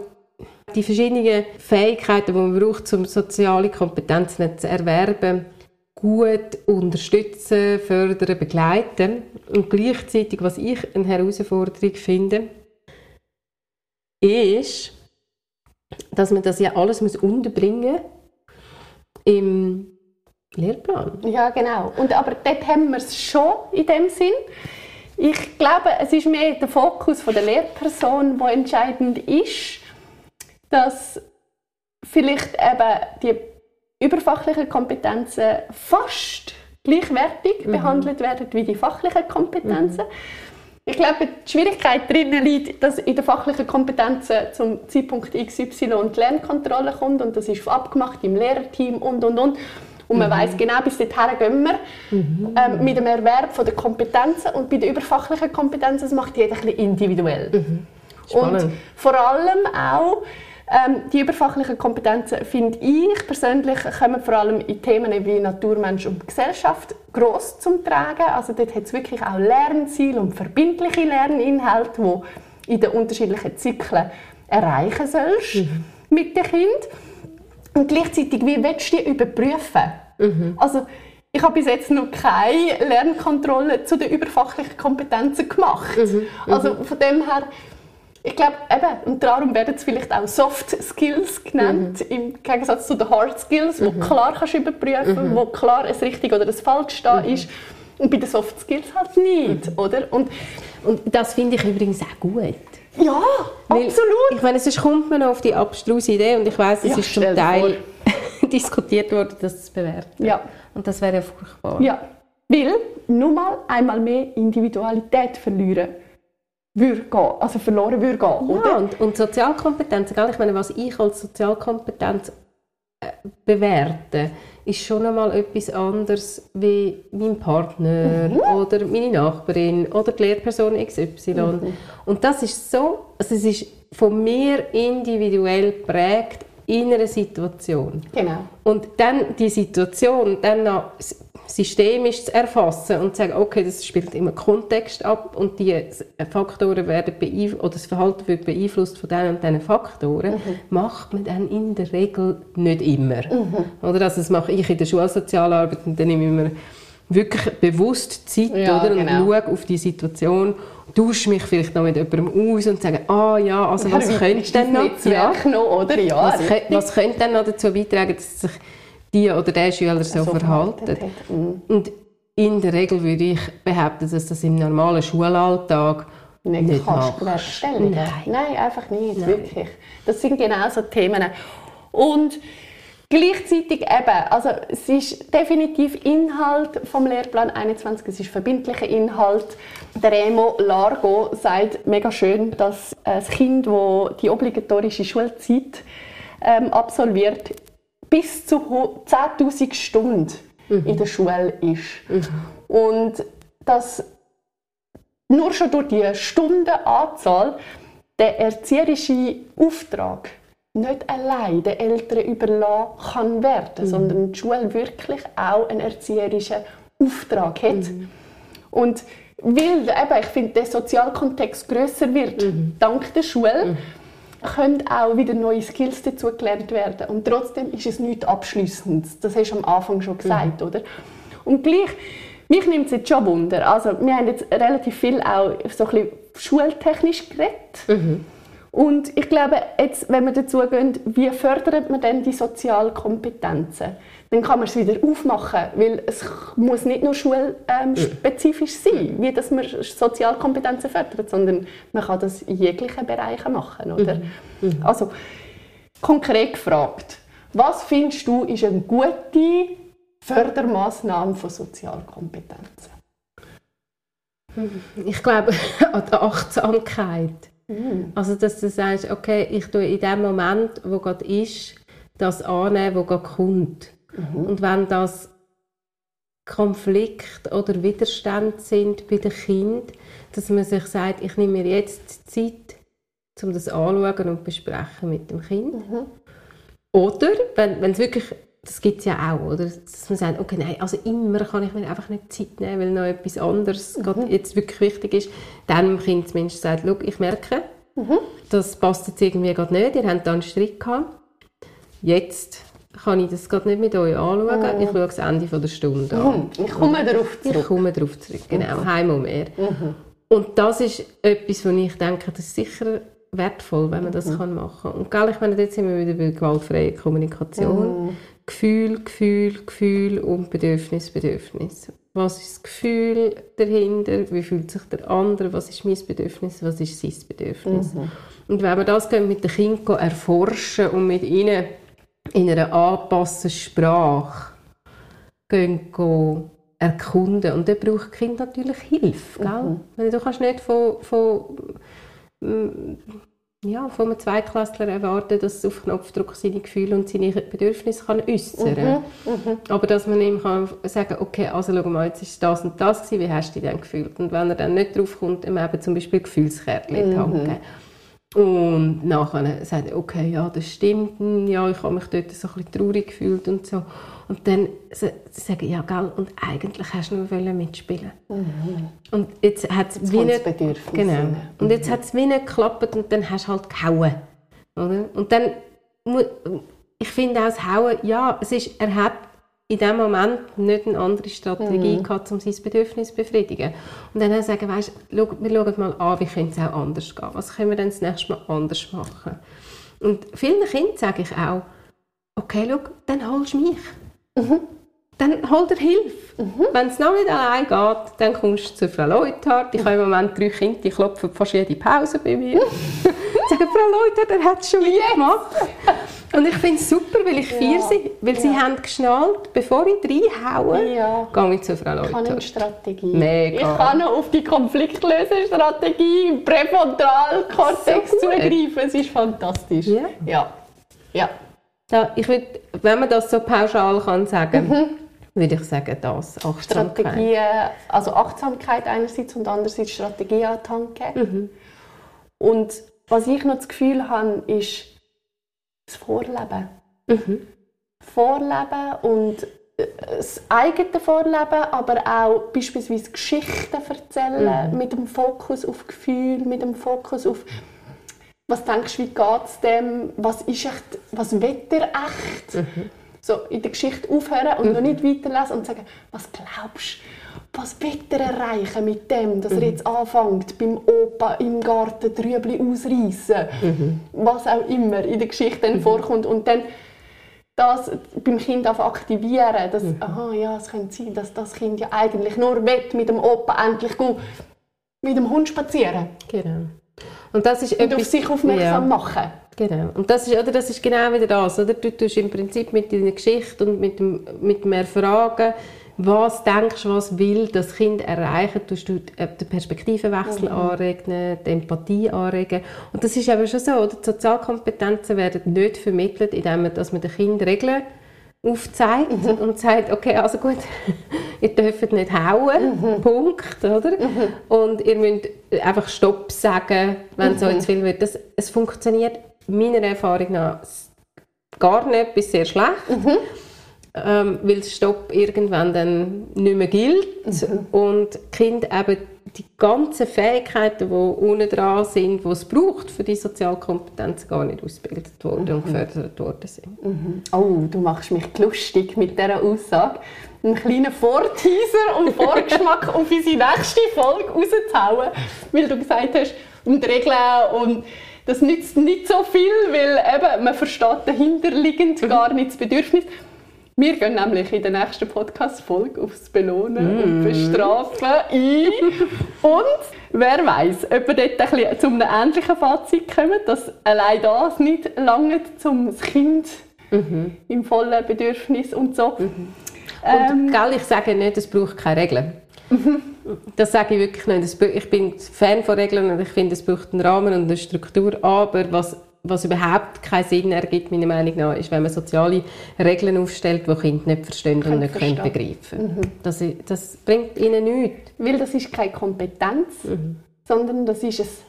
die verschiedenen Fähigkeiten, die man braucht, um soziale Kompetenzen zu erwerben, gut unterstützen, fördern, begleiten. Und gleichzeitig, was ich eine Herausforderung finde, ist, dass man das ja alles muss unterbringen im Lehrplan. Ja, genau. Und, aber dort haben wir es schon in dem Sinn. Ich glaube, es ist mehr der Fokus von der Lehrperson, der entscheidend ist, dass vielleicht eben die überfachlichen Kompetenzen fast gleichwertig behandelt werden wie die fachlichen Kompetenzen. Ich glaube, die Schwierigkeit darin liegt, dass in den fachlichen Kompetenzen zum Zeitpunkt XY die Lernkontrolle kommt und das ist abgemacht im Lehrerteam und und und. Und man weiß genau, bis dorthin gehen wir ähm, mit dem Erwerb von der Kompetenzen und bei den überfachlichen Kompetenzen das macht jeder ein bisschen individuell. Spannend. Und vor allem auch ähm, die überfachlichen Kompetenzen, finde ich persönlich, kommen vor allem in Themen wie Natur, Mensch und Gesellschaft gross zum Tragen. Also dort hat es wirklich auch Lernziele und verbindliche Lerninhalte, die in den unterschiedlichen Zyklen erreichen sollst mit dem Kind. Und gleichzeitig, wie willst du die überprüfen? Also, ich habe bis jetzt noch keine Lernkontrolle zu den überfachlichen Kompetenzen gemacht. Also von dem her, ich glaube, eben, und darum werden es vielleicht auch Soft Skills genannt, im Gegensatz zu den Hard Skills, wo klar kannst überprüfen, wo klar ein richtig oder ein falsch da ist. Und bei den Soft Skills halt nicht, oder? Und Und das finde ich übrigens auch gut. ja, Weil, absolut. Ich meine, sonst kommt man noch auf die abstruse Idee und ich weiß, es Ja, ist zum Teil diskutiert worden, das zu bewerten. Ja. Und das wäre ja furchtbar. Ja, weil nur mal einmal mehr Individualität verlieren würde gehen, also verloren würde gehen, Ja, oder? und, und Sozialkompetenz, gell? ich meine, was ich als Sozialkompetenz äh, bewerte, ist schon einmal etwas anderes wie mein Partner oder meine Nachbarin oder die Lehrperson XY. Und das ist so, also es ist von mir individuell geprägt in einer Situation. Genau. Und dann die Situation dann noch systemisch zu erfassen und zu sagen, okay, das spielt immer Kontext ab und die Faktoren werden beeinflusst, oder das Verhalten wird beeinflusst von diesen und diesen Faktoren, macht man dann in der Regel nicht immer. Oder? Also das mache ich in der Schulsozialarbeit und dann nehme ich mir wirklich bewusst Zeit Ja, oder, und genau. schaue auf die Situation, tausche mich vielleicht noch mit jemandem aus und sage, ah ja, also was könnte denn noch? Netzwerk noch, oder? Ja, Was, was könnte denn noch dazu beitragen, dass sich die oder der Schüler so, So verhalten? Mhm. Und in der Regel würde ich behaupten, dass das im normalen Schulalltag nicht, Nicht kannst. Nein. Nein, einfach nicht, Nein. wirklich. Das sind genau so Themen. Und gleichzeitig eben, also es ist definitiv Inhalt vom Lehrplan 21, es ist verbindlicher Inhalt. Der Remo Largo sagt mega schön, dass ein Kind, das die obligatorische Schulzeit ähm, absolviert, bis zu ho- 10'000 Stunden in der Schule ist. Und dass nur schon durch die Stundenanzahl der erzieherische Auftrag nicht allein den Eltern überlassen kann werden, sondern die Schule wirklich auch einen erzieherischen Auftrag hat. Und weil eben, ich finde, der Sozialkontext grösser wird, dank der Schule, können auch wieder neue Skills dazu gelernt werden. Und trotzdem ist es nichts Abschließendes. Das hast du am Anfang schon gesagt, oder? Und gleich, mich nimmt es jetzt schon Wunder. Also, wir haben jetzt relativ viel auch so ein bisschen schultechnisch geredet. Und ich glaube, jetzt, wenn wir dazu gehen, wie fördert man denn die Sozialkompetenzen? Dann kann man es wieder aufmachen, weil es muss nicht nur schulspezifisch sein, wie dass man Sozialkompetenzen fördert, sondern man kann das in jeglichen Bereichen machen, oder? Also, konkret gefragt, was findest du ist eine gute Fördermaßnahme von Sozialkompetenzen? Ich glaube an die Achtsamkeit. Also, dass du sagst, okay, ich tue in dem Moment, wo gerade ist, das annehmen, wo gerade kommt. Und wenn das Konflikt oder Widerstand sind bei den Kindern, dass man sich sagt, ich nehme mir jetzt Zeit, um das anzuschauen und besprechen mit dem Kind. Oder, wenn wenn es wirklich, das gibt es ja auch, oder? dass man sagt, okay, nein, also immer kann ich mir einfach nicht Zeit nehmen, weil noch etwas anderes gerade jetzt wirklich wichtig ist, dann dem Kind zumindest sagt, schau, ich merke, das passt jetzt irgendwie gerade nicht, ihr habt da einen Streit gehabt, jetzt kann ich das gerade nicht mit euch anschauen, ich schaue das Ende von der Stunde an. Ich komme darauf Ich zurück. komme darauf zurück, genau, heim und mehr. Und das ist etwas, wo ich denke, das ist sicher wertvoll, wenn man das kann machen kann. Und gell, ich meine, jetzt sind wir wieder bei gewaltfreier Kommunikation. Gefühl, Gefühl, Gefühl und Bedürfnis, Bedürfnis. Was ist das Gefühl dahinter? Wie fühlt sich der andere? Was ist mein Bedürfnis? Was ist sein Bedürfnis? Und wenn wir das mit den Kindern erforschen und mit ihnen in einer angepassten Sprache gehen, gehen erkunden. Und dann braucht das Kind natürlich Hilfe. Gell? Weil Du kannst nicht von, von, mm, ja, von einem Zweiklässler erwarten, dass er auf Knopfdruck seine Gefühle und seine Bedürfnisse kann äußern kann. Aber dass man ihm kann sagen okay, also schau mal, jetzt ist das und das gewesen, wie hast du dich denn gefühlt? Und wenn er dann nicht drauf kommt, ihm eben zum Beispiel Gefühlskärtchen in die Hand geben. Und nachher sagt er, okay, ja, das stimmt, hm, ja, ich habe mich dort so ein bisschen traurig gefühlt und so. Und dann sa- sagen ja, gell, und eigentlich hast du nur wollen mitspielen. Und jetzt hat es wie nicht... Genau. Und jetzt hat es wie nicht geklappt und dann hast du halt gehauen. Oder? Und dann, ich finde auch das Hauen, ja, es ist, er hat in dem Moment nicht eine andere Strategie Mhm. gehabt, um sein Bedürfnis zu befriedigen. Und dann sagen, weißt, schau, wir schauen mal an, wie könnte es auch anders gehen. Was können wir denn das nächste Mal anders machen? Und vielen Kindern sage ich auch, okay, schau, dann holst du mich. Mhm. Dann hol dir Hilfe. Wenn es noch nicht allein geht, dann kommst du zu Frau Leuthard. Ich habe im Moment drei Kinder, die klopfen fast jede Pause bei mir. sagen, Frau Leuthard, er hat es schon wieder gemacht. Und ich finde es super, weil ich feiere sie. Weil sie haben geschnallt, bevor ich reinhaue, Ja. gehe ich zu Frau Ich habe eine Leuthard. Strategie. Mega. Ich kann noch auf die Konfliktlösestrategie im Präfrontalkortex So zugreifen. Es ist fantastisch. Ja. Ja. ja. Ja, ich würd, wenn man das so pauschal kann sagen, würde ich sagen, das, Achtsamkeit. Strategien, also Achtsamkeit einerseits und andererseits Strategie an die Hand geben. Und was ich noch das Gefühl habe, ist das Vorleben. Vorleben und äh, das eigene Vorleben, aber auch beispielsweise Geschichten erzählen mit dem Fokus auf Gefühl, mit dem Fokus auf was denkst du, wie geht es dem, was ist echt, was will er echt? So in der Geschichte aufhören und noch nicht weiterlesen und sagen, was glaubst du, was will er erreichen mit dem, dass er jetzt anfängt, beim Opa im Garten Trübli ausreißen, was auch immer in der Geschichte dann vorkommt und dann das beim Kind auf aktivieren, dass, aha, ja, es könnte sein, dass das Kind ja eigentlich nur will, mit dem Opa endlich gut mit dem Hund spazieren. Genau. Und das ist Und auf etwas, sich aufmerksam Ja. machen. Genau. Und das ist, oder, das ist genau wieder das. Oder? Du tust im Prinzip mit deiner Geschichte und mit dem, mit dem Erfragen, was denkst du, was will das Kind erreichen, tust du äh, den Perspektivenwechsel anregen, die Empathie anregen. Und das ist aber schon so, oder? Die Sozialkompetenzen werden nicht vermittelt, indem man, dass man den Kind Regeln aufzeigt und sagt, okay, also gut, ihr dürft nicht hauen, Punkt, oder? Und ihr müsst einfach Stopp sagen, wenn es euch zu viel wird. Das, es funktioniert meiner Erfahrung nach gar nicht bis sehr schlecht, ähm, weil Stopp irgendwann dann nicht mehr gilt und die Kinder eben die ganzen Fähigkeiten, die unten dran sind, die es braucht für die Sozialkompetenz, gar nicht ausgebildet worden und gefördert worden sind. Oh, du machst mich lustig mit dieser Aussage. Einen kleinen Vorteaser und Vorgeschmack auf unsere nächste Folge rauszuhauen, weil du gesagt hast, um die Regeln und das nützt nicht so viel, weil eben, man versteht dahinterliegend gar nicht das Bedürfnis. Wir gehen nämlich in der nächsten Podcast-Folge aufs Belohnen und Bestrafen ein. Und wer weiß, ob wir dort ein bisschen zu einem ähnlichen Fazit kommen, dass allein das nicht lange um das Kind im vollen Bedürfnis und so. Ähm, Und gell, ich sage nicht, es braucht keine Regeln. Das sage ich wirklich nicht. Ich bin Fan von Regeln und ich finde, es braucht einen Rahmen und eine Struktur. Aber was, was überhaupt keinen Sinn ergibt, meiner Meinung nach, ist, wenn man soziale Regeln aufstellt, die Kinder nicht verstehen und Können nicht können verstehen. begreifen Das, i- das bringt ihnen nichts. Weil das ist keine Kompetenz, sondern das ist, es,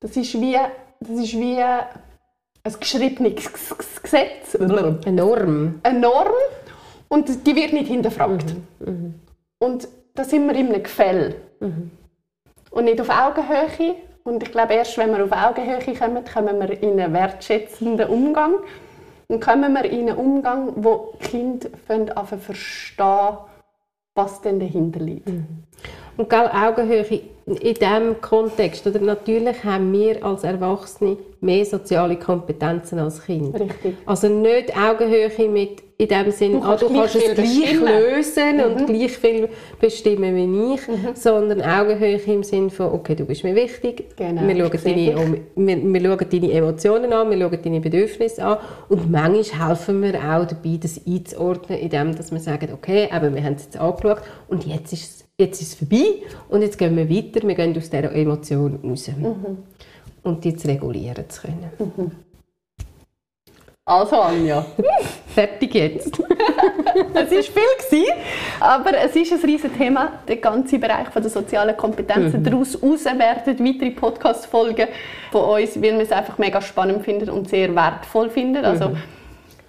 das ist wie, das ist wie ein geschriebenes Gesetz, Eine Norm. eine Norm und die wird nicht hinterfragt. Und da sind wir in einem Gefäll. Und nicht auf Augenhöhe. Und ich glaube, erst wenn wir auf Augenhöhe kommen, kommen wir in einen wertschätzenden Umgang. Und kommen wir in einen Umgang, wo die Kinder anfangen verstehen, was denn dahinter liegt. Und gell, Augenhöhe in diesem Kontext, oder natürlich haben wir als Erwachsene mehr soziale Kompetenzen als Kinder. Richtig. Also nicht Augenhöhe mit in dem Sinn, Du ah, du kannst es gleich bestimmen. Mhm. lösen und gleich viel bestimmen wie ich, sondern Augenhöhe im Sinn von, okay, du bist mir wichtig, Genau, wir, schauen deine, wir, wir schauen deine Emotionen an, wir schauen deine Bedürfnisse an und manchmal helfen wir auch dabei, das einzuordnen, indem dass wir sagen, okay, aber wir haben es jetzt angeschaut und jetzt ist es jetzt ist es vorbei und jetzt gehen wir weiter, wir gehen aus dieser Emotion raus. Mhm. Und die zu regulieren zu können. Also Anja, Fertig jetzt. es war viel, gewesen, aber es ist ein riesiges Thema, der ganze Bereich von der sozialen Kompetenzen. Daraus heraus werden weitere Podcast-Folgen von uns, weil wir es einfach mega spannend finden und sehr wertvoll finden. Also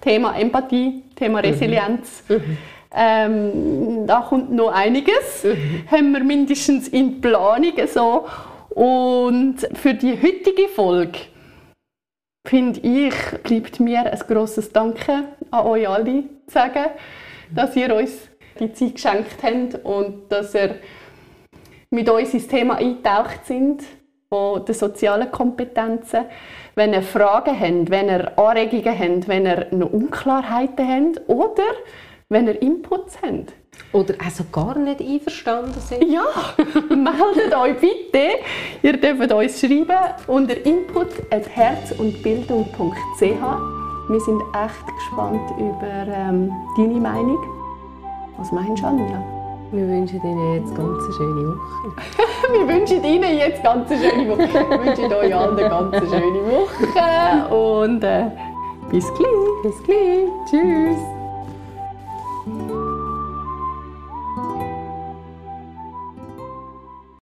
Thema Empathie, Thema Resilienz. Ähm, da kommt noch einiges, haben wir mindestens in Planung so. Und für die heutige Folge finde ich, bleibt mir ein grosses Danke an euch alle zu sagen, dass ihr uns die Zeit geschenkt habt und dass ihr mit uns ins Thema eingetaucht sind, von den sozialen Kompetenzen. Wenn ihr Fragen habt, wenn ihr Anregungen habt, wenn ihr noch Unklarheiten habt oder wenn ihr Inputs habt, Oder also gar nicht einverstanden sind. ja, meldet euch bitte. Ihr dürft uns schreiben unter input.herzundbildung.ch. Wir sind echt gespannt über ähm, deine Meinung. Was meinst du, Anja? Wir wünschen Ihnen jetzt ganz eine schöne Woche. Wir wünschen Ihnen jetzt ganz eine schöne Woche. Wir wünschen euch allen eine ganz schöne Woche. Und äh, bis gleich. Bis gleich. Tschüss.